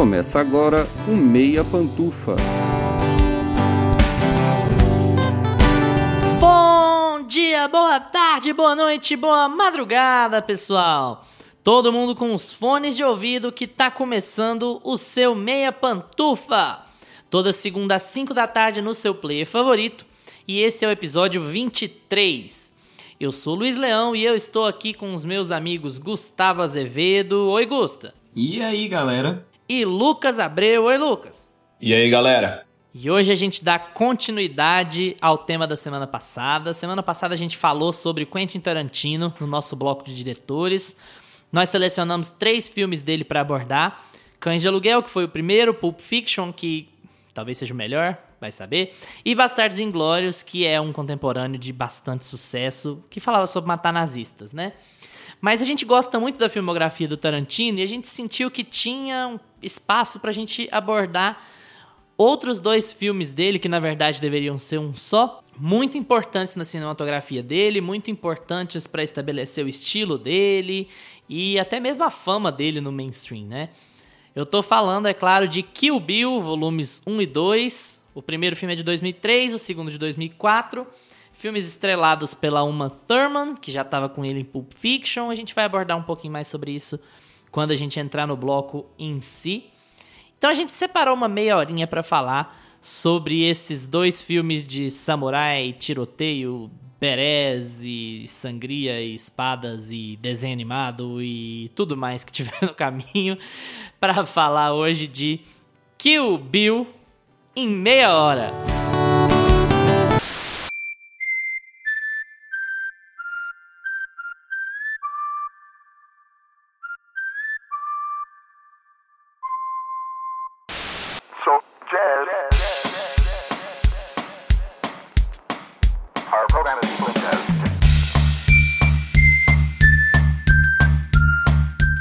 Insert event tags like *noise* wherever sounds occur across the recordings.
Começa agora o Meia Pantufa. Bom dia, boa tarde, boa noite, boa madrugada, pessoal. Todo mundo com os fones de ouvido que tá começando o seu Meia Pantufa. Toda segunda às 5 da tarde no seu player favorito. E esse é o episódio 23. Eu sou Luiz Leão e eu estou aqui com os meus amigos Gustavo Azevedo. Oi, Gusta. E aí, galera? E Lucas Abreu. Oi, Lucas. E aí, galera? E hoje a gente dá continuidade ao tema da semana passada. Semana passada a gente falou sobre Quentin Tarantino no nosso bloco de diretores. Nós selecionamos três filmes dele para abordar: Cães de Aluguel, que foi o primeiro, Pulp Fiction, que talvez seja o melhor, vai saber. E Bastardos Inglórios, que é um contemporâneo de bastante sucesso, que falava sobre matar nazistas, né? Mas a gente gosta muito da filmografia do Tarantino e a gente sentiu que tinha um espaço pra gente abordar outros dois filmes dele, que na verdade deveriam ser um só, muito importantes na cinematografia dele, muito importantes para estabelecer o estilo dele e até mesmo a fama dele no mainstream, né? Eu tô falando, é claro, de Kill Bill, volumes 1 e 2, o primeiro filme é de 2003, o segundo de 2004. Filmes estrelados pela Uma Thurman, que já estava com ele em Pulp Fiction. A gente vai abordar um pouquinho mais sobre isso quando a gente entrar no bloco em si. Então a gente separou uma meia horinha para falar sobre esses dois filmes de samurai, tiroteio, berés e sangria e espadas e desenho animado e tudo mais que tiver *laughs* no caminho para falar hoje de Kill Bill em meia hora.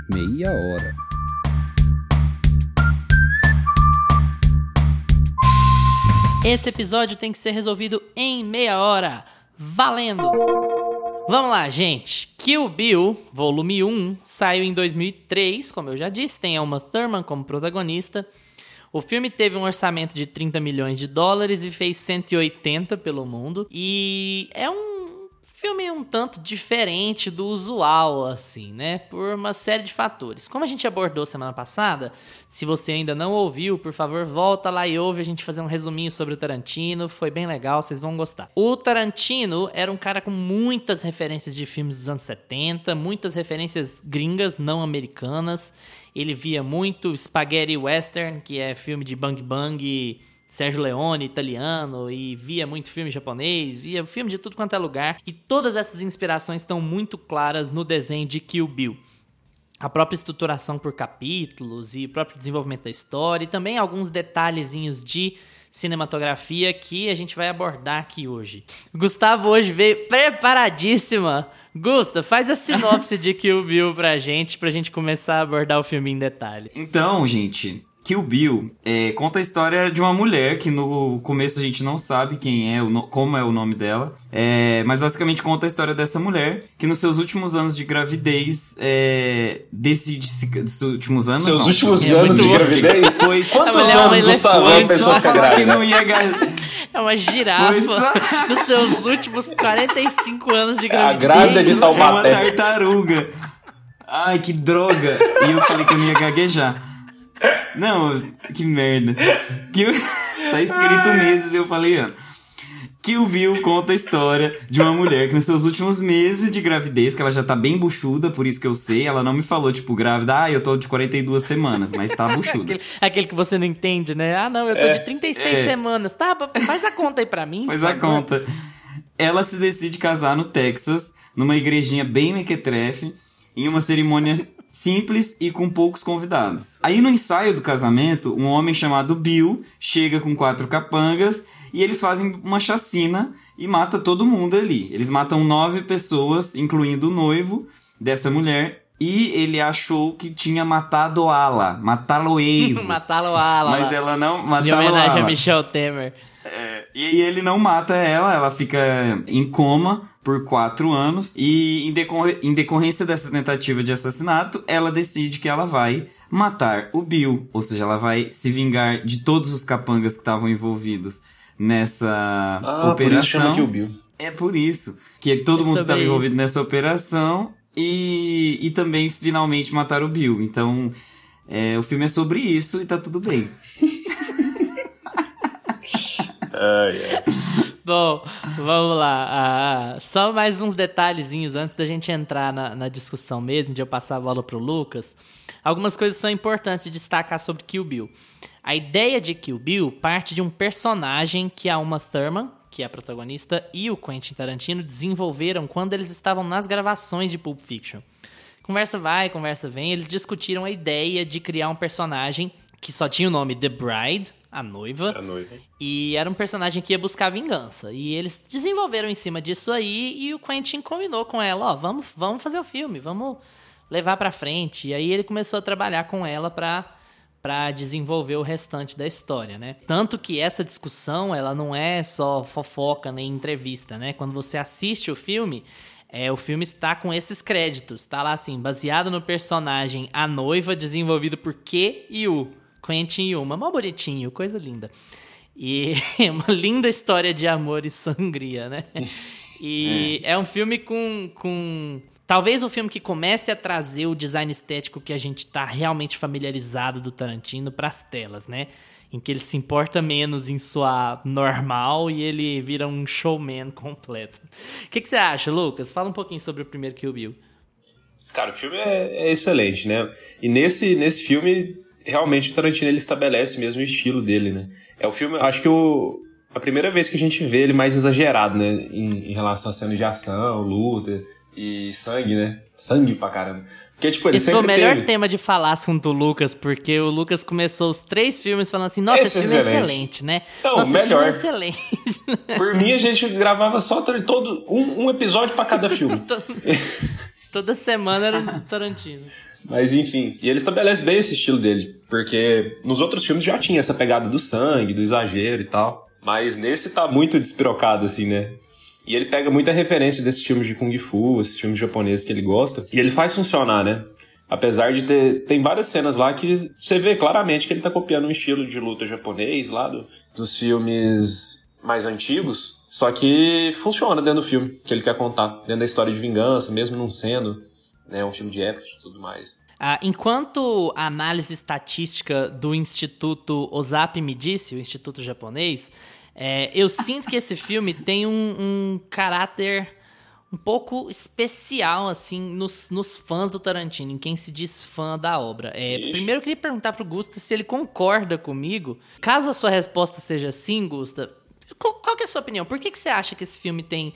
Meia hora. Esse episódio tem que ser resolvido em meia hora. Valendo! Vamos lá, gente. Kill Bill, volume 1, saiu em 2003, como eu já disse, tem a Uma Thurman como protagonista. O filme teve um orçamento de 30 milhões de dólares e fez 180 pelo mundo. E é um filme um tanto diferente do usual, assim, né? Por uma série de fatores. Como a gente abordou semana passada, se você ainda não ouviu, por favor, volta lá e ouve a gente fazer um resuminho sobre o Tarantino. Foi bem legal, vocês vão gostar. O Tarantino era um cara com muitas referências de filmes dos anos 70, muitas referências gringas, não americanas. Ele via muito Spaghetti Western, que é filme de bang bang Sérgio Leone, italiano, e via muito filme japonês, via filme de tudo quanto é lugar. E todas essas inspirações estão muito claras no desenho de Kill Bill. A própria estruturação por capítulos e o próprio desenvolvimento da história, e também alguns detalhezinhos de cinematografia que a gente vai abordar aqui hoje. Gustavo hoje veio preparadíssima. Gusta, faz a sinopse de Kill Bill pra gente, pra gente começar a abordar o filme em detalhe. Então, gente, Kill Bill é, conta a história de uma mulher que no começo a gente não sabe quem é, o como é o nome dela, é, mas basicamente conta a história dessa mulher que nos seus últimos anos de gravidez é, decide se. Dos últimos anos? Seus não, últimos é anos de gravidez? *laughs* Foi- Quantos é anos, Gustavo, a pessoa fica grávida? não ia *laughs* É uma girafa *laughs* nos seus últimos 45 anos de A gravidez. grávida de É uma Taubaté. tartaruga. Ai, que droga. E eu falei que eu não ia gaguejar. Não, que merda. Que... *laughs* Tá escrito meses e eu falei ano. Kill Bill conta a história de uma mulher que nos seus últimos meses de gravidez, que ela já tá bem buchuda, por isso que eu sei, ela não me falou, tipo, grávida, ah, eu tô de 42 semanas, mas tá buchuda. Aquele, aquele que você não entende, né? Ah, não, eu tô de 36 é. semanas. Tá, faz a conta aí pra mim. Faz a favor. conta. Ela se decide casar no Texas, numa igrejinha bem mequetrefe, em uma cerimônia simples e com poucos convidados. Aí no ensaio do casamento, um homem chamado Bill chega com quatro capangas e eles fazem uma chacina e mata todo mundo ali. Eles matam nove pessoas, incluindo o noivo dessa mulher. E ele achou que tinha matado Ala, matá-lo *laughs* Eivos. Matá-lo ala. Mas ela não Em matá-lo homenagem a. Michel Temer. É, e ele não mata ela, ela fica em coma por quatro anos. E em, decor- em decorrência dessa tentativa de assassinato, ela decide que ela vai matar o Bill. Ou seja, ela vai se vingar de todos os capangas que estavam envolvidos nessa ah, operação. Por isso chama Kill Bill. É por isso. Que todo É mundo estava isso. envolvido nessa operação e, e também finalmente matar o Bill. Então, é, o filme é sobre isso e tá tudo bem. *laughs* Ai, ai. Bom, vamos lá. Ah, só mais uns detalhezinhos antes da gente entrar na, na discussão mesmo, de eu passar a bola pro Lucas. Algumas coisas são importantes de destacar sobre Kill Bill. A ideia de Kill Bill parte de um personagem que a Uma Thurman, que é a protagonista, e o Quentin Tarantino desenvolveram quando eles estavam nas gravações de Pulp Fiction. Conversa vai, conversa vem, eles discutiram a ideia de criar um personagem que só tinha o nome The Bride, a noiva, A noiva. e era um personagem que ia buscar vingança. E eles desenvolveram em cima disso aí e o Quentin combinou com ela, ó, vamos, vamos fazer o filme, vamos levar pra frente. E aí ele começou a trabalhar com ela pra para desenvolver o restante da história, né? Tanto que essa discussão, ela não é só fofoca nem entrevista, né? Quando você assiste o filme, é, o filme está com esses créditos. Tá lá assim, baseado no personagem A Noiva, desenvolvido por Q e U. Quentin e Uma. Mó bonitinho, coisa linda. E é *laughs* uma linda história de amor e sangria, né? *laughs* E é, um filme com, com. Talvez o filme que comece a trazer o design estético que a gente tá realmente familiarizado do Tarantino pras telas, né? Em que ele se importa menos em sua normal e ele vira um showman completo. O que, que você acha, Lucas? Fala um pouquinho sobre o primeiro Kill Bill. Cara, o filme é, é excelente, né? E nesse, nesse filme, realmente o Tarantino ele estabelece mesmo o estilo dele, né? É o filme, acho que o, a primeira vez que a gente vê ele mais exagerado, né? Em, em relação a cenas de ação, luta e sangue, né? Sangue pra caramba. Porque, tipo, ele Esse foi o melhor teve... tema de falar assunto do Lucas, porque o Lucas começou os três filmes falando assim: nossa, esse, Esse é filme é excelente. né? Não, nossa, esse filme é melhor. excelente. Por mim, a gente gravava só todo um, um episódio pra cada filme. *laughs* Toda semana era Tarantino. Mas enfim, e ele estabelece bem esse estilo dele, porque nos outros filmes já tinha essa pegada do sangue, do exagero e tal. Mas nesse tá muito despirocado, assim, né? E ele pega muita referência desses filmes de Kung Fu, esses filmes japoneses que ele gosta, e ele faz funcionar, né? Apesar de ter. Tem várias cenas lá que você vê claramente que ele tá copiando um estilo de luta japonês lá do- dos filmes mais antigos. Só que funciona dentro do filme que ele quer contar, dentro da história de vingança, mesmo não sendo né, um filme de época e tudo mais. Ah, enquanto a análise estatística do Instituto Ozap me disse, o Instituto Japonês, é, eu sinto que esse filme tem um, um caráter um pouco especial, assim, nos, nos fãs do Tarantino, em quem se diz fã da obra. É, primeiro eu queria perguntar pro Gusta se ele concorda comigo. Caso a sua resposta seja sim, Gusta, qual, qual é a sua opinião? Por que, que você acha que esse filme tem.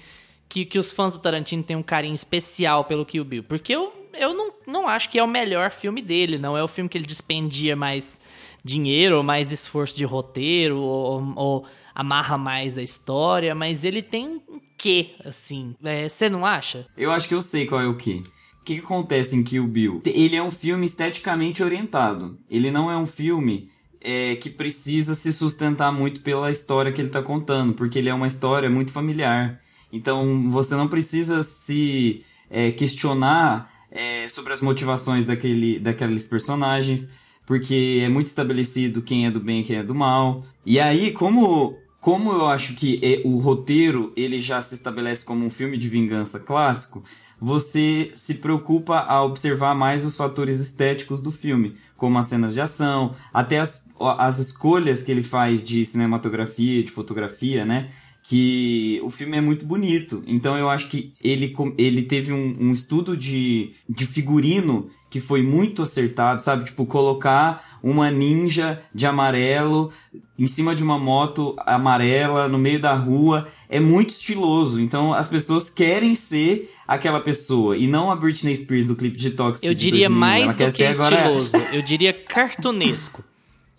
Que, que os fãs do Tarantino têm um carinho especial pelo Kill Bill? Porque eu, eu não, não acho que é o melhor filme dele, não é o filme que ele dispendia mais dinheiro ou mais esforço de roteiro ou, ou amarra mais a história, mas ele tem um quê, assim. É, Você não acha? Eu acho que eu sei qual é o que. O que, que acontece em Kill Bill? Ele é um filme esteticamente orientado. Ele não é um filme é, que precisa se sustentar muito pela história que ele tá contando, porque ele é uma história muito familiar. Então você não precisa se é, questionar é, sobre as motivações daquele, daqueles personagens, porque é muito estabelecido quem é do bem e quem é do mal. E aí, como como eu acho que é- o roteiro ele já se estabelece como um filme de vingança clássico, você se preocupa a observar mais os fatores estéticos do filme, como as cenas de ação, até as, as escolhas que ele faz de cinematografia, de fotografia, né? Que o filme é muito bonito. Então eu acho que ele, ele teve um, um estudo de, de figurino que foi muito acertado, sabe? Tipo, colocar uma ninja de amarelo em cima de uma moto amarela no meio da rua é muito estiloso. Então as pessoas querem ser aquela pessoa e não a Britney Spears do clipe de Toxic. Eu diria 2001. mais do que agora- estiloso. Eu diria cartunesco.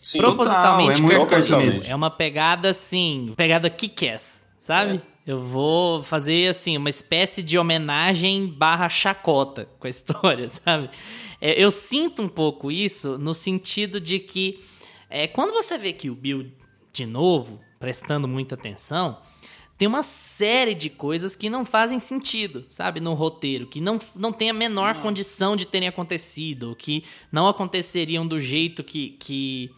Sim, Propositalmente total, é muito cartunesco. É uma pegada assim, pegada kick-ass, sabe? Eu vou fazer assim, uma espécie de homenagem barra chacota com a *laughs* história, sabe? É, eu sinto um pouco isso no sentido de que é, quando você vê que o Bill de novo, prestando muita atenção, tem uma série de coisas que não fazem sentido, sabe, no roteiro, que não, não tem a menor condição de terem acontecido, que não aconteceriam do jeito que, que,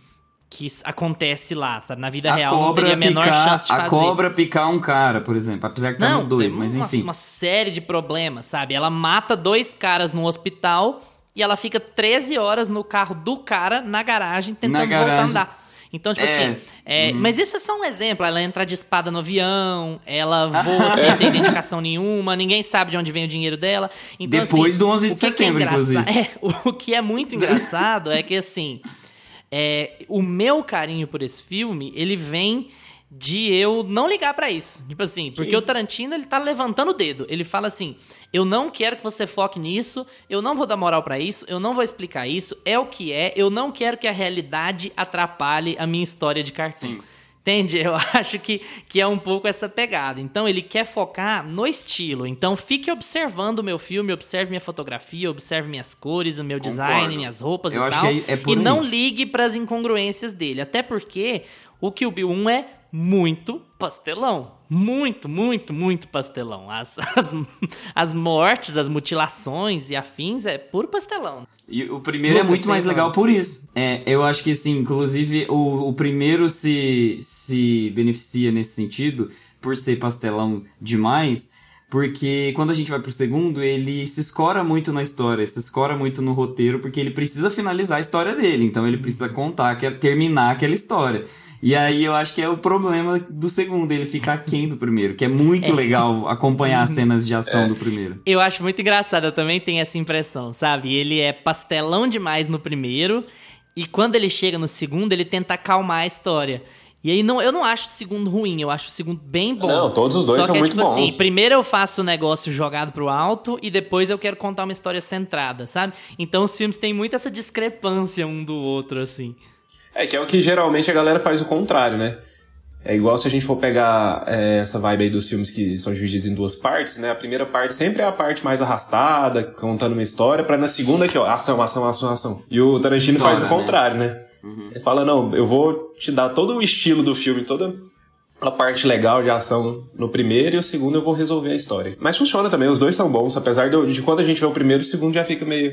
que acontece lá, sabe, na vida A real cobra teria a menor picar, chance de a fazer. cobra picar um cara, por exemplo. Apesar que tá Não, no dois, tem mas uma, enfim. uma série de problemas, sabe? Ela mata dois caras no hospital e ela fica 13 horas no carro do cara na garagem tentando voltar a garagem. andar. Então, tipo É. assim, é, Uhum. mas isso é só um exemplo. Ela entra de espada no avião, ela voa *laughs* sem ter identificação nenhuma, ninguém sabe de onde vem o dinheiro dela. Então, Depois assim, do 11 de que setembro, é engraçado, inclusive. *laughs* é, o que é muito engraçado é que, assim, é, o meu carinho por esse filme, ele vem de eu não ligar pra isso. Tipo assim, porque o Tarantino, ele tá levantando o dedo. Ele fala assim: "Eu não quero que você foque nisso, eu não vou dar moral pra isso, eu não vou explicar isso, é o que é, eu não quero que a realidade atrapalhe a minha história de cartoon". Entende? *laughs* Eu acho que, que é um pouco essa pegada. Então, ele quer focar no estilo. Então, fique observando o meu filme, observe minha fotografia, observe minhas cores, o meu design, Concordo. minhas roupas Eu e tal. é- é e não ligue pras incongruências dele. Até porque o Kill Bill 1 é muito pastelão. Muito, muito, muito pastelão. As, *laughs* as, as mortes, as mutilações e afins é puro pastelão. E o primeiro é muito mais você legal por isso. É, eu acho que, assim, inclusive, o, o primeiro se, se beneficia nesse sentido, por ser pastelão demais, porque quando a gente vai pro segundo, ele se escora muito na história, se escora muito no roteiro, porque ele precisa finalizar a história dele, então ele precisa contar, quer terminar aquela história. E aí eu acho que é o problema do segundo, ele fica aquém do primeiro, que é muito legal acompanhar as cenas de ação do primeiro. Eu acho muito engraçado, eu também tenho essa impressão, sabe? Ele é pastelão demais no primeiro, e quando ele chega no segundo, ele tenta acalmar a história. E aí, não, eu não acho o segundo ruim, eu acho o segundo bem bom. Não, todos os dois Só são que é muito tipo bons. assim, primeiro eu faço o negócio jogado pro alto, e depois eu quero contar uma história centrada, sabe? Então os filmes têm muito essa discrepância um do outro, assim. É que é o que geralmente a galera faz o contrário, né? É igual se a gente for pegar é, essa vibe aí dos filmes que são divididos em duas partes, né? A primeira parte sempre é a parte mais arrastada, contando uma história, pra na segunda aqui, ó, ação, ação, ação, ação. E o Tarantino faz o né? contrário, né? Ele fala, não, eu vou te dar todo o estilo do filme, toda a parte legal de ação no primeiro e o segundo eu vou resolver a história. Mas funciona também, os dois são bons, apesar de, de quando a gente vê o primeiro, o segundo já fica meio...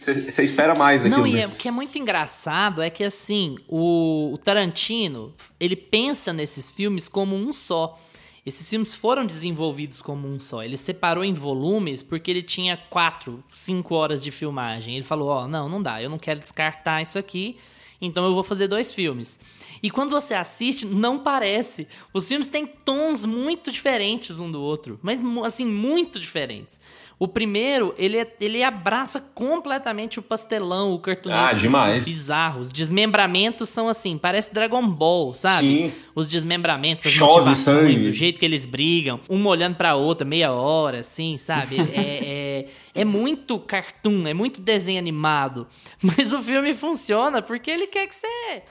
Você espera mais aquilo, Não, e né? é, o que é muito engraçado é que, assim, o, o Tarantino, ele pensa nesses filmes como um só. Esses filmes foram desenvolvidos como um só. Ele separou em volumes porque ele tinha quatro, cinco horas de filmagem. Ele falou, ó, não, não dá, eu não quero descartar isso aqui, então eu vou fazer dois filmes. E quando você assiste, não parece. Os filmes têm tons muito diferentes um do outro, mas assim, muito diferentes. O primeiro, ele, é- ele abraça completamente o pastelão, o cartunesco. Ah, demais. Bizarro. Os desmembramentos são assim, parece Dragon Ball, sabe? Sim. Os desmembramentos, as Chove motivações, sangue. o jeito que eles brigam, uma olhando pra outra, meia hora, assim, sabe? *laughs* É, é, é muito cartoon, é muito desenho animado. Mas o filme funciona porque ele quer que você.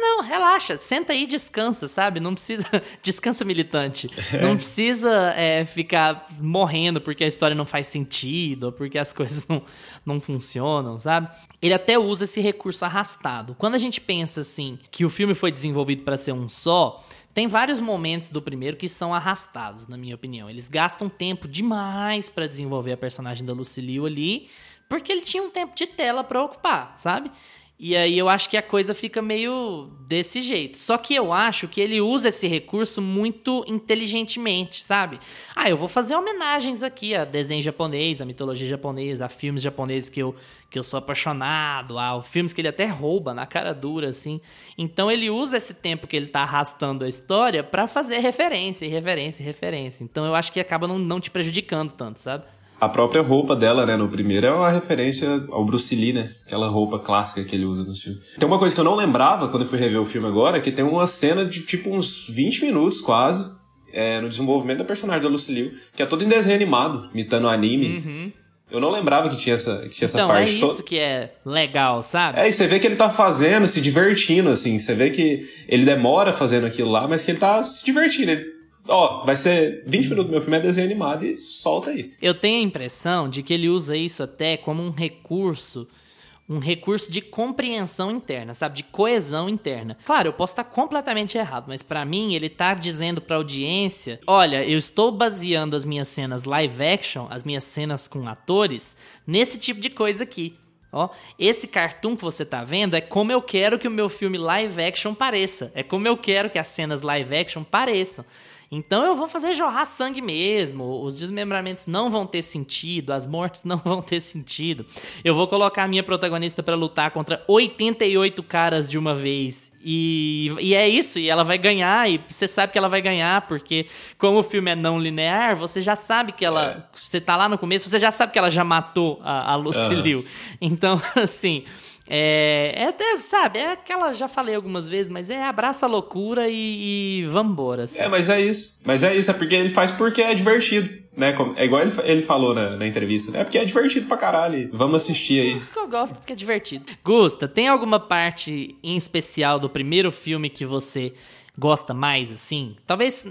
Não, relaxa, senta aí e descansa, sabe? Não precisa. *laughs* Descansa militante. Não precisa é, ficar morrendo porque a história não faz sentido, ou porque as *laughs* coisas não, não funcionam, sabe? Ele até usa esse recurso arrastado. Quando a gente pensa assim que o filme foi desenvolvido para ser um só, tem vários momentos do primeiro que são arrastados, na minha opinião. Eles gastam tempo demais para desenvolver a personagem da Lucy Liu ali, porque ele tinha um tempo de tela para ocupar, sabe? E aí eu acho que a coisa fica meio desse jeito. Só que eu acho que ele usa esse recurso muito inteligentemente, sabe? Ah, eu vou fazer homenagens aqui a desenho japonês, a mitologia japonesa, a filmes japoneses que eu, que eu sou apaixonado, a filmes que ele até rouba na cara dura, assim. Então ele usa esse tempo que ele tá arrastando a história pra fazer referência, referência, referência. Então eu acho que acaba não, não te prejudicando tanto, sabe? A própria roupa dela, né, no primeiro, é uma referência ao Bruce Lee, né? Aquela roupa clássica que ele usa no filme. Tem uma coisa que eu não lembrava quando eu fui rever o filme agora, que tem uma cena de tipo uns 20 minutos quase, é, no desenvolvimento da personagem da Lucy Liu, que é todo em desenho animado, imitando anime. Eu não lembrava que tinha essa, que tinha essa Então é parte isso toda. que é legal, sabe? É, e você vê que ele tá fazendo, se divertindo, assim. Você vê que ele demora fazendo aquilo lá, mas que ele tá se divertindo. Ele, ó, vai ser 20 minutos do meu filme, é desenho animado e solta aí. Eu tenho a impressão de que ele usa isso até como um recurso um recurso de compreensão interna, sabe? De coesão interna. Claro, eu posso estar completamente errado, mas para mim ele tá dizendo pra audiência: olha, eu estou baseando as minhas cenas live action, as minhas cenas com atores, nesse tipo de coisa aqui. Ó, esse cartoon que você tá vendo é como eu quero que o meu filme live action pareça. É como eu quero que as cenas live action pareçam. Então eu vou fazer jorrar sangue mesmo. Os desmembramentos não vão ter sentido, as mortes não *laughs* vão ter sentido. Eu vou colocar a minha protagonista para lutar contra 88 caras de uma vez. E, e é isso, e ela vai ganhar, e você sabe que ela vai ganhar, porque como o filme é não linear, você já sabe que ela. É. Você tá lá no começo, você já sabe que ela já matou a, a Lucille. Uhum. Então, *laughs* assim. É, é até, sabe, é aquela, já falei algumas vezes, mas é abraça a loucura e, e vambora. Assim. É, mas é isso. Mas é isso, é porque ele faz porque é divertido, né? É igual ele, ele falou na, na entrevista, né? É porque é divertido pra caralho. Vamos assistir aí. *laughs* Eu gosto porque é divertido. Gusta, tem alguma parte em especial do primeiro filme que você gosta mais, assim? Talvez,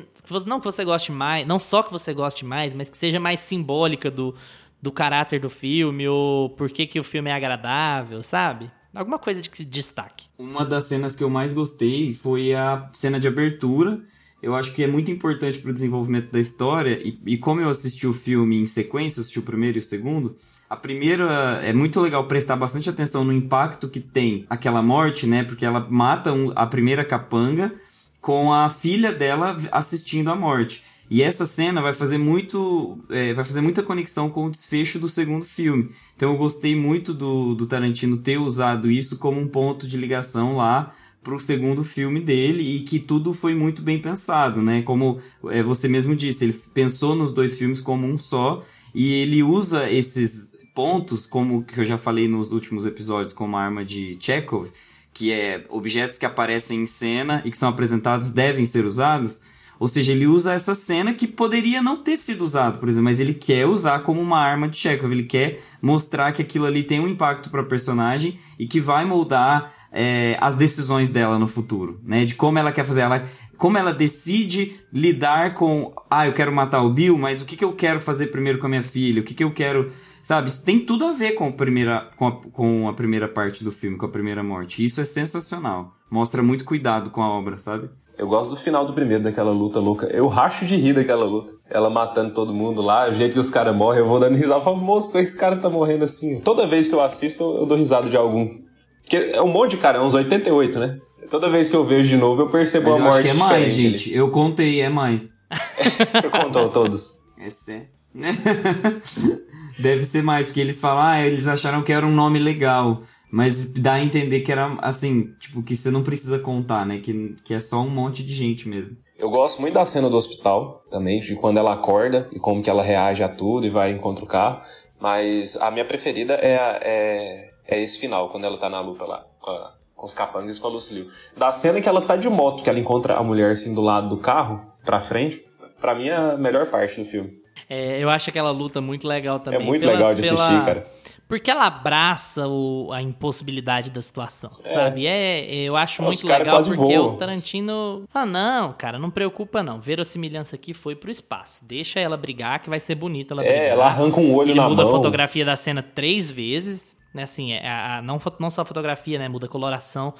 não que você goste mais, não só que você goste mais, mas que seja mais simbólica do do caráter do filme ou por que, que o filme é agradável, sabe? Alguma coisa de destaque. Uma das cenas que eu mais gostei foi a cena de abertura. Eu acho que é muito importante para o desenvolvimento da história. E, e, como eu assisti o filme em sequência, assisti o primeiro e o segundo, a primeira é muito legal prestar bastante atenção no impacto que tem aquela morte, né? Porque ela mata um, a primeira capanga com a filha dela assistindo a morte. E essa cena vai fazer muito. É, vai fazer muita conexão com o desfecho do segundo filme. Então eu gostei muito do, do Tarantino ter usado isso como um ponto de ligação lá pro segundo filme dele e que tudo foi muito bem pensado, né? Como é, você mesmo disse, ele pensou nos dois filmes como um só e ele usa esses pontos, como que eu já falei nos últimos episódios, como a arma de Chekhov, que é objetos que aparecem em cena e que são apresentados devem ser usados ou seja, ele usa essa cena que poderia não ter sido usado, por exemplo, mas ele quer usar como uma arma de Chekhov. Ele quer mostrar que aquilo ali tem um impacto para a personagem e que vai moldar é, as decisões dela no futuro, né? De como ela quer fazer. Ela, como ela decide lidar com, ah, eu quero matar o Bill, mas o que, que eu quero fazer primeiro com a minha filha? O que, que eu quero Sabe, isso tem tudo a ver com a, primeira, com, a, com a primeira parte do filme, com a primeira morte. E isso é sensacional. Mostra muito cuidado com a obra, sabe? Eu gosto do final do primeiro, daquela luta louca. Eu racho de rir daquela luta. Ela matando todo mundo lá, o jeito que os caras morrem, eu vou dando risada. Eu falo, moço, esse cara tá morrendo assim? Toda vez que eu assisto, eu dou risada de algum. Porque é um monte de cara, é uns 88, né? Toda vez que eu vejo de novo, eu percebo Mas a morte. Acho que é mais, gente. Ali. Eu contei, é mais. *laughs* Você contou todos. Esse é. *laughs* Deve ser mais, porque eles falam, ah, eles acharam que era um nome legal. Mas dá a entender que era assim, tipo, que você não precisa contar, né? Que, que é só um monte de gente mesmo. Eu gosto muito da cena do hospital também, de quando ela acorda e como que ela reage a tudo e vai encontrar o carro. Mas a minha preferida é, é, é esse final, quando ela tá na luta lá, com, a, com os capangas e com a Lucille. Da cena que ela tá de moto, que ela encontra a mulher assim do lado do carro, pra frente, pra mim é a melhor parte do filme. É, eu acho aquela luta muito legal também. É muito pela, legal de assistir, pela... cara porque ela abraça o, a impossibilidade da situação, é. sabe? É, eu acho muito legal porque voam. o Tarantino. Ah, não, cara, não preocupa não. Verossimilhança aqui foi pro espaço. Deixa ela brigar, que vai ser bonita ela é, brigar. ela arranca um olho Ele na muda mão. a fotografia da cena três vezes, né? Assim, é, a, a, não, não só a fotografia, né? Muda a coloração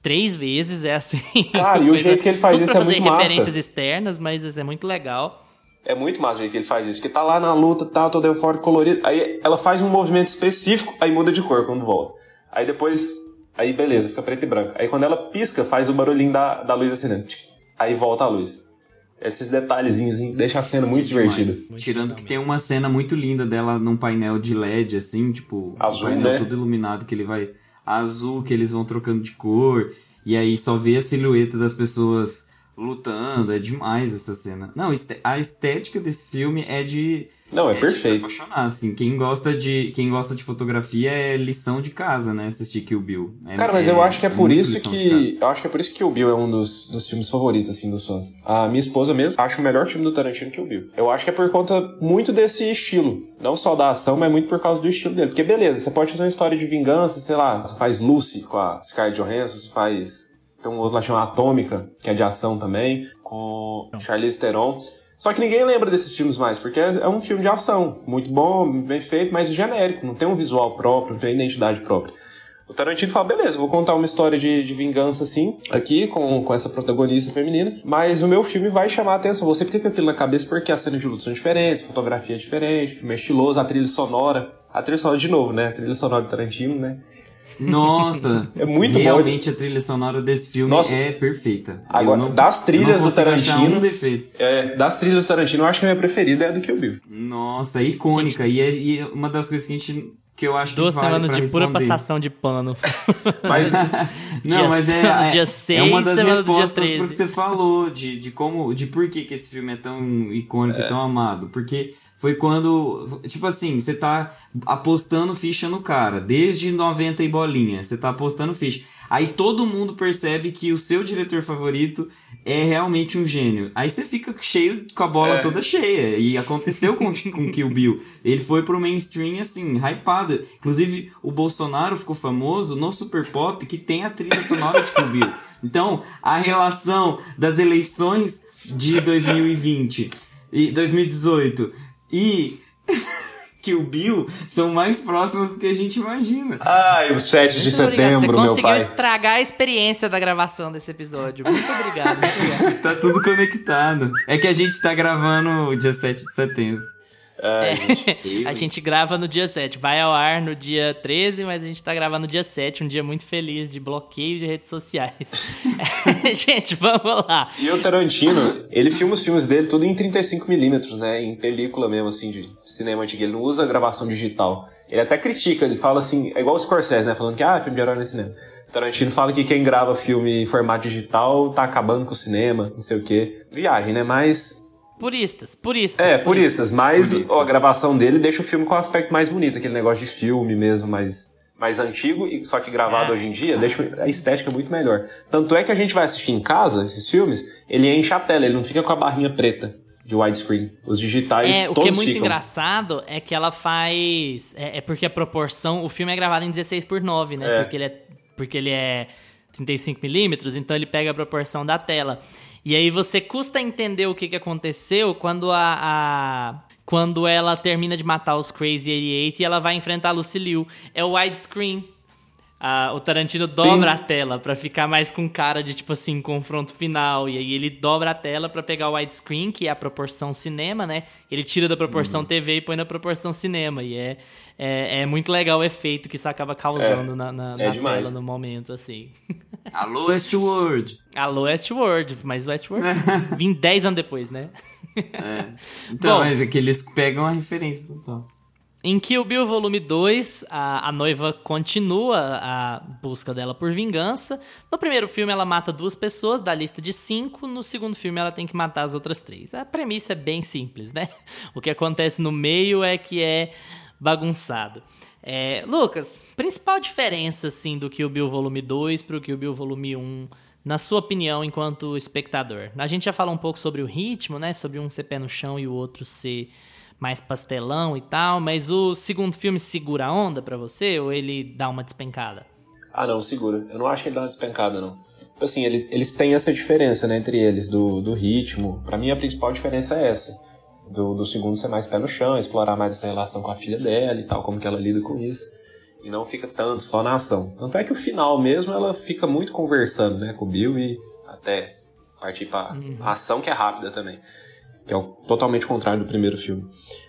três vezes, é assim. Cara, *laughs* e o jeito que ele faz isso é muito massa. fazer referências externas, mas é muito legal. É muito massa o jeito que ele faz isso. Porque tá lá na luta, tá todo eufórico, colorido. Aí ela faz um movimento específico, aí muda de cor quando volta. Aí depois, aí beleza, fica preto e branco. Aí quando ela pisca, faz o barulhinho da, da luz acendendo. Aí volta a luz. Esses detalhezinhos hein, deixa a cena muito divertida. Muito Tirando que tem uma cena muito linda dela num painel de LED, assim, tipo, azul, um painel né? todo iluminado, que ele vai azul, que eles vão trocando de cor. E aí só vê a silhueta das pessoas lutando, é demais essa cena. Não, a estética desse filme é de não, é, é perfeito. De assim, quem gosta de quem gosta de fotografia é lição de casa, né? Assistir Kill Bill. É, Cara, mas eu acho que é, é por isso que eu acho que é por isso que Kill Bill é um dos, dos filmes favoritos assim dos fãs. A minha esposa mesmo acha o melhor filme do Tarantino Kill Bill. Eu acho que é por conta muito desse estilo, não só da ação, mas muito por causa do estilo dele. Porque beleza, você pode fazer uma história de vingança, sei lá, você faz Lucy com a Scarlett Johansson, você faz tem um outro lá chamado Atômica, que é de ação também, com Charlize Theron. Só que ninguém lembra desses filmes mais, porque é um filme de ação, muito bom, bem feito, mas genérico, não tem um visual próprio, não tem identidade própria. O Tarantino fala, beleza, vou contar uma história de, de vingança, assim, aqui, com, com essa protagonista feminina, mas o meu filme vai chamar a atenção. Você fica com aquilo na cabeça porque as cenas de luta são diferentes, fotografia é diferente, o filme é estiloso, a trilha sonora. A trilha sonora, de novo, né? A trilha sonora do Tarantino, né? Nossa, *laughs* É muito bom. realmente a trilha sonora desse filme Nossa. é perfeita. Agora, não- das trilhas do Tarantino- um defeito. É, das trilhas do Tarantino, eu acho que a minha preferida é a do Kill Bill. Nossa, é icônica. E é, e é uma das coisas que a gente. que eu acho Duas que vale semanas de pura responder. passação de pano. *laughs* Mas, *laughs* Não, Dia mas é, é, dia é 6, uma das semana do dia respostas 13. pro que você falou, de, de como, de por que, que esse filme é tão icônico e tão amado. Porque foi quando, tipo assim, você tá apostando ficha no cara, desde 90 e bolinha, você tá apostando ficha. Aí todo mundo percebe que o seu diretor favorito é realmente um gênio. Aí você fica cheio, com a bola É. toda cheia. E aconteceu com, *laughs* com Kill Bill. Ele foi pro mainstream, assim, hypado. Inclusive, o Bolsonaro ficou famoso no Super Pop, que tem a trilha sonora de Kill Bill. Então, a relação das eleições de 2020 e 2018 e Kill Bill são mais próximas do que a gente imagina. ai, o 7 de Muito obrigado. setembro, Você meu conseguiu pai. estragar a experiência da gravação desse episódio. Muito obrigado. Muito obrigado. *laughs* Tá tudo conectado. É que a gente tá gravando dia 7 de setembro. Ai, *laughs* A gente grava no dia 7. Vai ao ar no dia 13, mas a gente tá gravando no dia 7, um dia muito feliz de bloqueio de redes sociais. *laughs* *laughs* gente, vamos lá. E o Tarantino, ele filma os filmes dele tudo em 35mm, né? Em película mesmo, assim, de cinema antigo. Ele não usa gravação digital. Ele até critica, ele fala assim, é igual o Scorsese, né? Falando que, ah, filme de herói no cinema. O Tarantino fala que quem grava filme em formato digital tá acabando com o cinema, não sei o quê. Viagem, né? Mas Puristas, puristas. É, puristas, mas Puristas. ó, a gravação dele deixa o filme com um aspecto mais bonito, aquele negócio de filme mesmo, mais, mais antigo, e só que gravado É. hoje em dia, deixa a estética muito melhor. Tanto é que a gente vai assistir em casa esses filmes, ele enche a tela, ele não fica com a barrinha preta de widescreen. Os digitais É, o todos que é muito ficam. engraçado é que ela faz. É, é porque a proporção. O filme é gravado em 16 por 9, né? É. Porque ele é. Porque ele é 35mm, então ele pega a proporção da tela. E aí você custa entender o que, que aconteceu quando a. a- quando ela termina de matar os Crazy 88 e ela vai enfrentar a Lucy Liu. É o widescreen. Ah, o Tarantino dobra a tela pra ficar mais com cara de, tipo assim, confronto final. E aí ele dobra a tela pra pegar o widescreen, que é a proporção cinema, né? Ele tira da proporção Uhum. TV e põe na proporção cinema. E é, é, é muito legal o efeito que isso acaba causando É, na, na, é na tela no momento, assim. *laughs* Alô, Westworld. Alô, Westworld, mas Westworld *laughs* vim 10 anos depois, né? *laughs* Então, Bom. mas é que eles pegam a referência total. Em Kill Bill Volume 2, a, a noiva continua a busca dela por vingança. No primeiro filme, ela mata duas pessoas da lista de cinco. No segundo filme, ela tem que matar as outras três. A premissa é bem simples, né? O que acontece no meio é que é bagunçado. É, Lucas, principal diferença, assim, do Kill Bill Volume 2 pro Kill Bill Volume 1, na sua opinião, enquanto espectador? A gente já falou um pouco sobre o ritmo, né? Sobre um ser pé no chão e o outro ser mais pastelão e tal, mas o segundo filme segura a onda pra você ou ele dá uma despencada? Ah, não, segura. Eu não acho que ele dá uma despencada, não. Assim, ele- eles têm essa diferença, né, entre eles, do, do ritmo. Pra mim, a principal diferença é essa. Do, do segundo ser mais pé no chão, explorar mais essa relação com a filha dela e tal, como que ela lida com isso. E não fica tanto só na ação. Tanto é que o final mesmo, ela fica muito conversando, né, com o Bill e até partir pra ação que é rápida também. Que é o totalmente contrário do primeiro filme.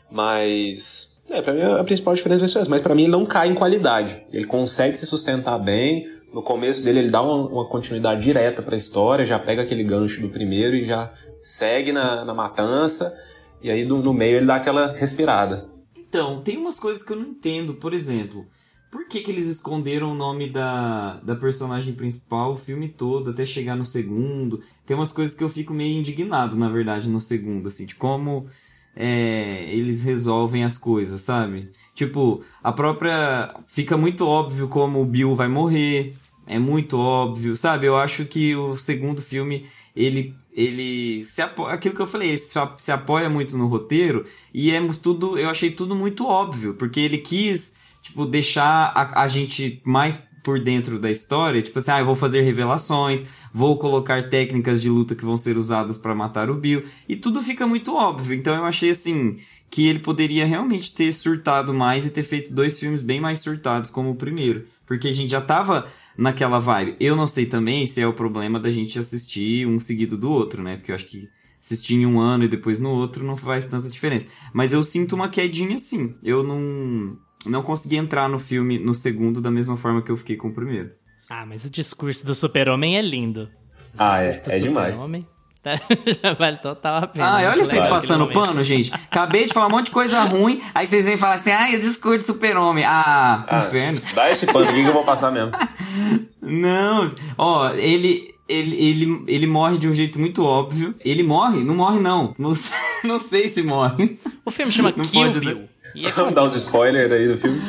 Mas... É, pra mim a principal diferença é isso mesmo. Mas pra mim ele não cai em qualidade. Ele consegue se sustentar bem. No começo dele ele dá uma, uma continuidade direta pra história, já pega aquele gancho do primeiro e já segue na, na matança. E aí do- no meio ele dá aquela respirada. Então, tem umas coisas que eu não entendo. Por exemplo, por que, que eles esconderam o nome da, da personagem principal o filme todo, até chegar no segundo? Tem umas coisas que eu fico meio indignado, na verdade, no segundo, assim, de como é, eles resolvem as coisas, sabe? Tipo, a própria. Fica muito óbvio como o Bill vai morrer. É muito óbvio, sabe? Eu acho que o segundo filme, ele. Ele se apoia, aquilo que eu falei, ele se, apoia muito no roteiro e é tudo, eu achei tudo muito óbvio, porque ele quis, tipo, deixar a, a gente mais por dentro da história, tipo assim, ah, eu vou fazer revelações, vou colocar técnicas de luta que vão ser usadas para matar o Bill. E tudo fica muito óbvio. Então eu achei assim que ele poderia realmente ter surtado mais e ter feito dois filmes bem mais surtados como o primeiro. Porque a gente já tava naquela vibe. Eu não sei também se é o problema da gente assistir um seguido do outro, né? Porque eu acho que assistir em um ano e depois no outro não faz tanta diferença. Mas eu sinto uma quedinha sim. Eu não, não consegui entrar no filme no segundo da mesma forma que eu fiquei com o primeiro. Ah, mas o discurso do super-homem é lindo. O Ah, é. É demais. Tá- *laughs* Já vale total a pena. Ah, e olha vocês passando pano, gente. Acabei de falar um monte de coisa ruim, aí vocês vêm falar assim, ai, o discurso do super-homem. Ah, Ah, inferno. dá esse pano aqui que eu vou passar mesmo. *laughs* Não, ó, ele, ele, ele, ele morre de um jeito muito óbvio. Ele morre? Não morre, não. Não, *laughs* sei- não sei se morre. O filme chama Não Kill pode, Bill. né? E é Vamos dar uns spoilers aí do filme.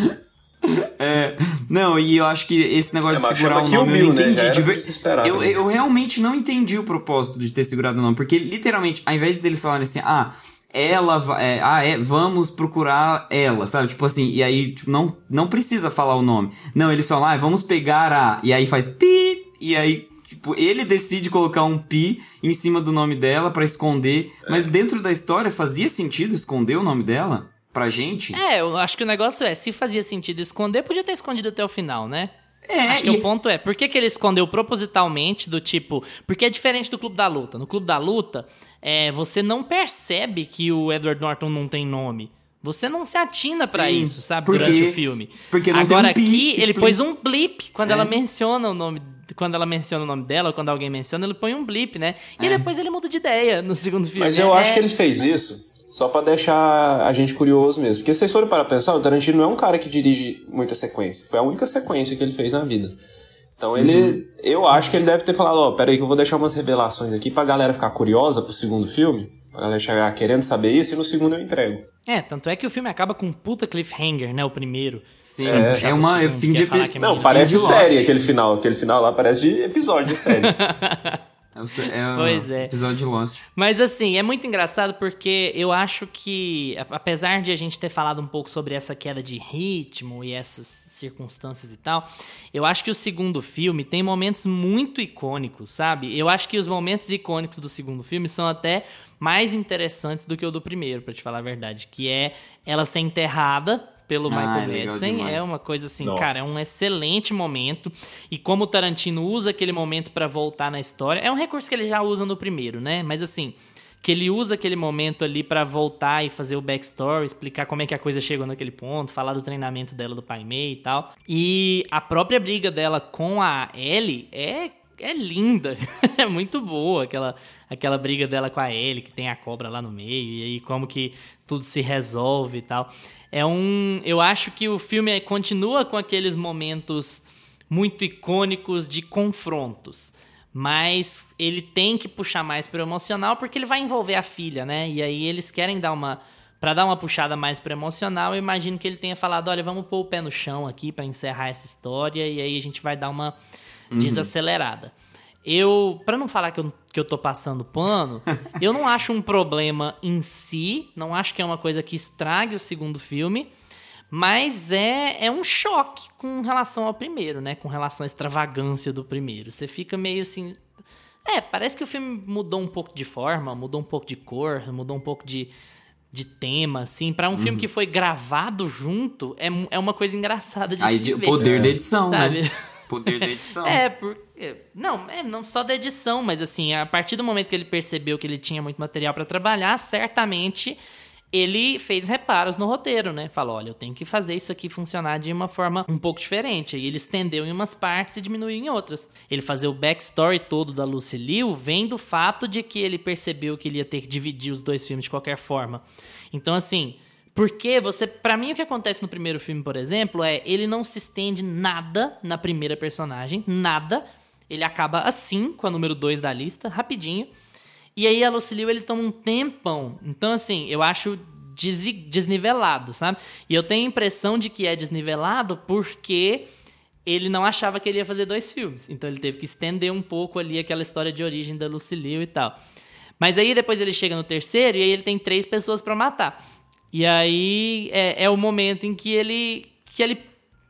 *laughs* É, não, e eu acho que esse negócio É, de segurar o nome eu não Bill, né? Entendi. de ver- esperar eu, eu realmente não entendi o propósito de ter segurado o nome, porque literalmente, ao invés deles falarem assim, ah, ela vai. É, ah, é, vamos procurar ela, sabe? Tipo assim, e aí tipo, não, não precisa falar o nome. Não, eles falam, ah, vamos pegar a. E aí faz pi, e aí. Tipo, ele decide colocar um pi em cima do nome dela pra esconder. Mas dentro da história fazia sentido esconder o nome dela? Pra gente? É, eu acho que o negócio é, se fazia sentido esconder, podia ter escondido até o final, né? É, Acho que e- o ponto é, por que, que ele escondeu propositalmente do tipo... Porque é diferente do Clube da Luta. No Clube da Luta, é, você não percebe que o Edward Norton não tem nome. Você não se atina pra Sim, isso, sabe, porque- durante o filme. porque não tem Agora um pi aqui, ele pôs um blip quando É. ela menciona o nome... Quando ela menciona o nome dela, ou quando alguém menciona, ele põe um blip, né? E É. depois ele muda de ideia no segundo filme. Mas eu É- acho que ele fez isso só pra deixar a gente curioso mesmo. Porque se vocês forem para pensar, o Tarantino não é um cara que dirige muita sequência. Foi a única sequência que ele fez na vida. Então ele. Uhum. Eu acho que ele deve ter falado, ó, peraí que eu vou deixar umas revelações aqui pra galera ficar curiosa pro segundo filme. Pra galera chegar querendo saber isso e no segundo eu entrego. É, tanto é que o filme acaba com um puta cliffhanger, né? O primeiro. Sim, é, é uma é segundo, fim quer de falar epi- que é Não, parece de série aquele final. Aquele final lá parece de episódio de série. *laughs* É é Pois é. episódio de Lost. Mas assim, é muito engraçado porque eu acho que, apesar de a gente ter falado um pouco sobre essa queda de ritmo e essas circunstâncias e tal, eu acho que o segundo filme tem momentos muito icônicos, sabe? Eu acho que os momentos icônicos do segundo filme são até mais interessantes do que o do primeiro, pra te falar a verdade, que é ela ser enterrada pelo Ah, Michael é Madsen, é uma coisa assim, Nossa. cara, é um excelente momento. E como o Tarantino usa aquele momento pra voltar na história, é um recurso que ele já usa no primeiro, né? Mas assim, que ele usa aquele momento ali pra voltar e fazer o backstory, explicar como é que a coisa chegou naquele ponto, falar do treinamento dela do Pai Mei e tal. E a própria briga dela com a Ellie é é linda, *laughs* é muito boa aquela, aquela briga dela com a Ellie, que tem a cobra lá no meio, e aí como que tudo se resolve e tal. É um. Eu acho que o filme é- continua com aqueles momentos muito icônicos de confrontos. Mas ele tem que puxar mais pro emocional porque ele vai envolver a filha, né? E aí eles querem dar uma. Pra dar uma puxada mais pro emocional, eu imagino que ele tenha falado: olha, vamos pôr o pé no chão aqui pra encerrar essa história e aí a gente vai dar uma desacelerada. Eu, pra não falar que eu, que eu tô passando pano, *laughs* eu não acho um problema em si, não acho que é uma coisa que estrague o segundo filme, mas é, é um choque com relação ao primeiro, né? Com relação à extravagância do primeiro. Você fica meio assim. É, parece que o filme mudou um pouco de forma, mudou um pouco de cor, mudou um pouco de, de tema, assim. Pra um filme que foi gravado junto, é, é uma coisa engraçada de Aí, se ver. poder da edição, Sabe? né? *laughs* Poder da edição. É, por, é, não, é não só da edição, mas assim, a partir do momento que ele percebeu que ele tinha muito material pra trabalhar, certamente ele fez reparos no roteiro, né? Falou, olha, eu tenho que fazer isso aqui funcionar de uma forma um pouco diferente. E ele estendeu em umas partes e diminuiu em outras. Ele fazer o backstory todo da Lucy Liu vem do fato de que ele percebeu que ele ia ter que dividir os dois filmes de qualquer forma. Então, assim, porque você, Pra mim o que acontece no primeiro filme, por exemplo, é ele não se estende nada na primeira personagem, nada. Ele acaba assim com a número 2 da lista, rapidinho. E aí a Lucille ele toma um tempão. Então assim, eu acho desnivelado, sabe? E eu tenho a impressão de que é desnivelado porque ele não achava que ele ia fazer dois filmes. Então ele teve que estender um pouco ali aquela história de origem da Lucille e tal. Mas aí depois ele chega no terceiro e aí ele tem três pessoas pra matar. E aí é, é o momento em que ele que ele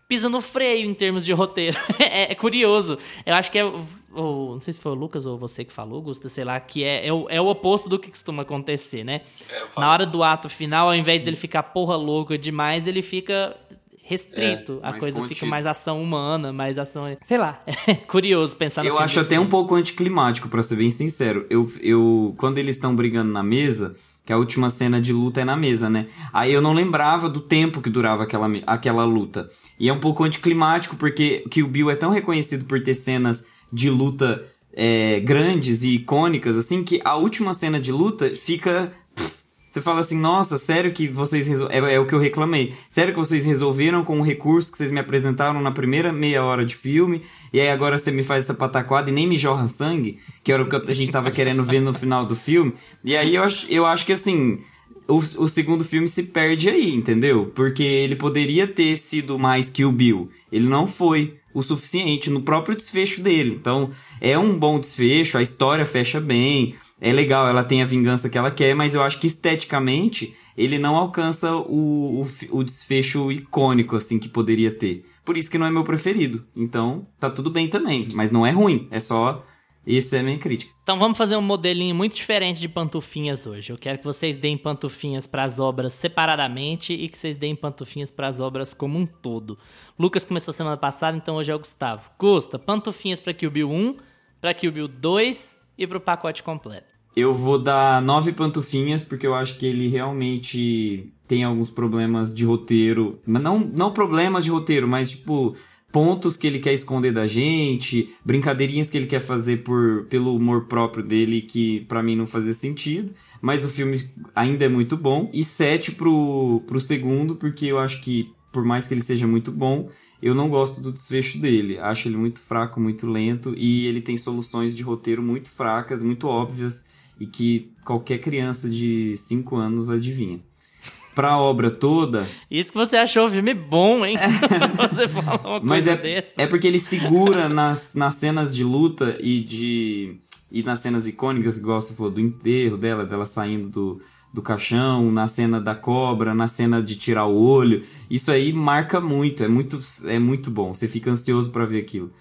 pisa no freio em termos de roteiro. *laughs* é, é, curioso. Eu acho que é. O, o, não sei se foi o Lucas ou você que falou, Gusta, sei lá, que é, é, o, é o oposto do que costuma acontecer, né? É, Na hora do ato final, ao invés dele ficar porra louca demais, ele fica restrito. É, a coisa contido. fica mais ação humana, mais ação. Sei lá. *laughs* É curioso pensar no Eu filme acho até um jeito. pouco anticlimático, pra ser bem sincero. Eu, eu, quando eles estão brigando na mesa, que a última cena de luta é na mesa, né? Aí eu não lembrava do tempo que durava aquela, aquela luta. E é um pouco anticlimático, porque que o Bill é tão reconhecido por ter cenas de luta é, grandes e icônicas, assim, que a última cena de luta fica. Você fala assim, nossa, sério que vocês resol... é, é o que eu reclamei. Sério que vocês resolveram com o recurso que vocês me apresentaram na primeira meia hora de filme, e aí agora você me faz essa pataquada e nem me jorra sangue, que era o que a gente tava querendo ver no final do filme. E aí eu acho, eu acho que assim, o, o segundo filme se perde aí, entendeu? Porque ele poderia ter sido mais que o Bill. Ele não foi o suficiente no próprio desfecho dele. Então, é um bom desfecho, a história fecha bem, é legal, ela tem a vingança que ela quer, mas eu acho que esteticamente ele não alcança o, o, o desfecho icônico, assim, que poderia ter. Por isso que não é meu preferido. Então, tá tudo bem também. Mas não é ruim, é só. Essa é a minha crítica. Então vamos fazer um modelinho muito diferente de pantufinhas hoje. Eu quero que vocês deem pantufinhas para as obras separadamente e que vocês deem pantufinhas para as obras como um todo. Lucas começou semana passada, então hoje é o Gustavo. Gusta, pantufinhas para Kill Bill 1, para Kill Bill 2 e pro pacote completo. Eu vou dar nove pantufinhas, porque eu acho que ele realmente tem alguns problemas de roteiro. Mas não, não problemas de roteiro, mas tipo. Pontos que ele quer esconder da gente, brincadeirinhas que ele quer fazer por, pelo humor próprio dele, que pra mim não fazia sentido. Mas o filme ainda é muito bom. E sete pro, pro segundo, porque eu acho que, por mais que ele seja muito bom, eu não gosto do desfecho dele. Acho ele muito fraco, muito lento e ele tem soluções de roteiro muito fracas, muito óbvias e que qualquer criança de 5 anos adivinha. Pra obra toda, Isso que você achou o filme bom, hein? *laughs* você falou uma mas coisa é, dessa. é porque ele segura nas, nas cenas de luta e de e nas cenas icônicas, igual você falou, do enterro dela, dela saindo do, do caixão, na cena da cobra, na cena de tirar o olho. Isso aí marca muito, é muito, é muito bom. Você fica ansioso pra ver aquilo.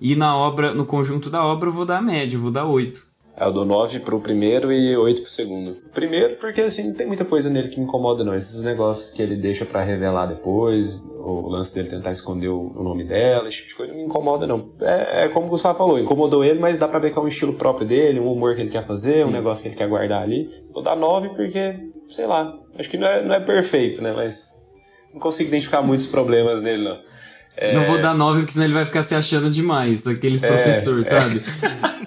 E na obra, no conjunto da obra, eu vou dar média, eu vou dar 8. É, eu dou 9 pro primeiro e 8 pro segundo. Primeiro, porque assim, não tem muita coisa nele que me incomoda, não. Esses negócios que ele deixa pra revelar depois, o lance dele tentar esconder o nome dela, esse tipo de coisa não me incomoda, não. É, é como o Gustavo falou, incomodou ele, mas dá pra ver que é um estilo próprio dele, um humor que ele quer fazer, um negócio que ele quer guardar ali. Vou dar 9 porque, sei lá, acho que não é, não é perfeito, né? Mas não consigo identificar muitos problemas nele, não. É, Não vou dar 9 porque senão ele vai ficar se achando demais, aqueles professores, sabe? *laughs*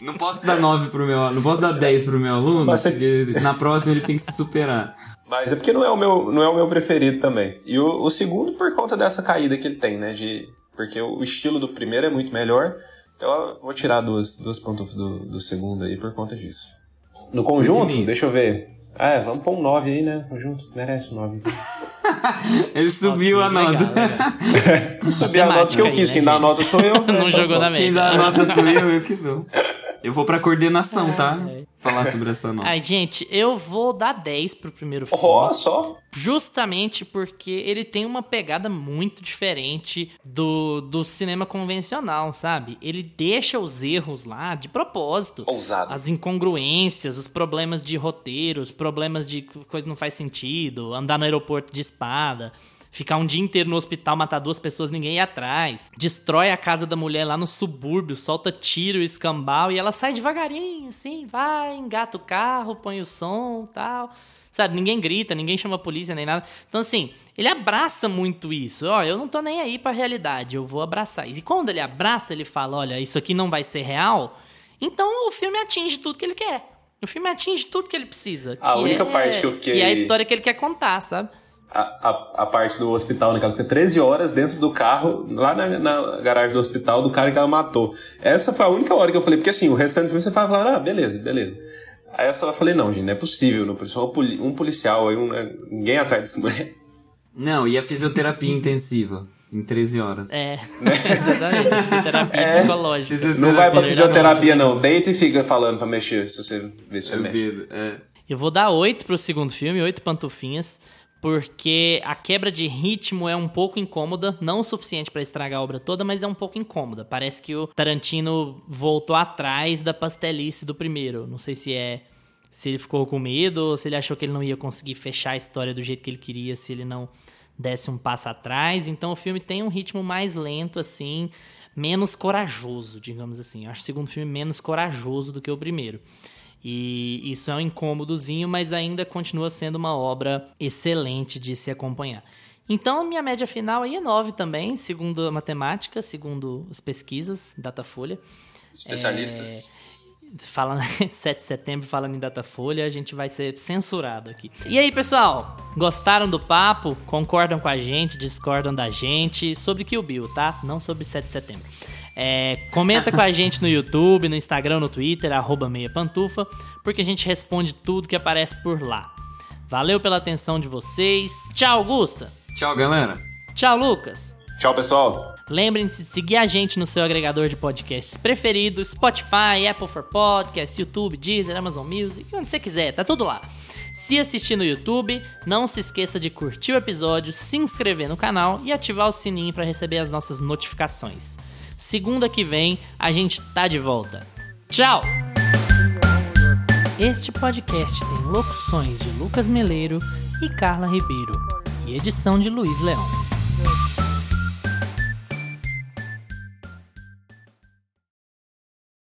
Não posso dar 9 pro meu não posso dar 10 pro meu aluno, Mas você- porque na próxima ele tem que se superar. Mas é porque não é o meu, não é o meu preferido também. E o, o segundo por conta dessa caída que ele tem, né? De, porque o estilo do primeiro é muito melhor. Então eu vou tirar duas, duas pontos do, do segundo aí por conta disso. No conjunto, deixa eu ver. Ah, é, vamos pôr um 9 aí, né? Conjunto, merece um 9. *laughs* Ele subiu a nota. legal. *laughs* Subi a nota que eu quis, aí, quem né, dá a nota sou eu. *laughs* né? Não Então, jogou na Quem média. dá a nota sou eu, eu que dou. Eu vou pra coordenação, tá? É. Falar sobre essa nota. Ai, gente, eu vou dar 10 pro primeiro filme. Ó, só. Justamente porque ele tem uma pegada muito diferente do, do cinema convencional, sabe? Ele deixa os erros lá de propósito. Ousado. As incongruências, os problemas de roteiro, os problemas de coisa que não faz sentido, andar no aeroporto de espada. Ficar um dia inteiro no hospital, matar duas pessoas, ninguém ir atrás. Destrói a casa da mulher lá no subúrbio, solta tiro e escambau e ela sai devagarinho, assim, vai, engata o carro, põe o som tal. Sabe, ninguém grita, ninguém chama a polícia nem nada. Então, assim, ele abraça muito isso. Ó, eu não tô nem aí pra realidade, eu vou abraçar isso. E quando ele abraça, ele fala: olha, isso aqui não vai ser real. Então o filme atinge tudo que ele quer. O filme atinge tudo que ele precisa. A única é- parte que eu fiquei- Que é a história que ele quer contar, sabe? A, a, a parte do hospital, né? Que ela fica 13 horas dentro do carro, lá na, na garagem do hospital, do cara que ela matou. Essa foi a única hora que eu falei, porque assim, o restante do filme você fala, ah, beleza, beleza. Aí essa eu falei, não, gente, não é possível, não precisa um, poli- um policial aí, um, né, ninguém atrás dessa mulher. Não, e a fisioterapia intensiva, em 13 horas. É, *laughs* exatamente. Fisioterapia *laughs* É. psicológica. Não vai pra Fisioterapia. não. Deita e fica falando pra mexer, se você ver se você É mexe. é. Eu vou dar oito pro segundo filme, oito pantufinhas, porque a quebra de ritmo é um pouco incômoda, não o suficiente para estragar a obra toda, mas é um pouco incômoda. Parece que o Tarantino voltou atrás da pastelice do primeiro. Não sei se é se ele ficou com medo se ele achou que ele não ia conseguir fechar a história do jeito que ele queria se ele não desse um passo atrás. Então o filme tem um ritmo mais lento assim, menos corajoso, digamos assim. Eu acho o segundo filme menos corajoso do que o primeiro. E isso é um incômodozinho, mas ainda continua sendo uma obra excelente de se acompanhar. Então, minha média final aí é 9 também, segundo a matemática, segundo as pesquisas, Datafolha. Especialistas. É... Falando 7 *laughs* de setembro, falando em Datafolha, a gente vai ser censurado aqui. E aí, pessoal? Gostaram do papo? Concordam com a gente? Discordam da gente? Sobre Kill Bill, tá? Não sobre 7 de setembro. É, comenta com a gente no YouTube, no Instagram, no Twitter, arroba meia pantufa, porque a gente responde tudo que aparece por lá. Valeu pela atenção de vocês. Tchau, Augusta. Tchau, galera. Tchau, Lucas. Tchau, pessoal. Lembrem-se de seguir a gente no seu agregador de podcasts preferido, Spotify, Apple for Podcasts, YouTube, Deezer, Amazon Music, onde você quiser, tá tudo lá. Se assistir no YouTube, não se esqueça de curtir o episódio, se inscrever no canal e ativar o sininho para receber as nossas notificações. Segunda que vem a gente tá de volta. Tchau! Este podcast tem locuções de Lucas Meleiro e Carla Ribeiro e edição de Luiz Leão.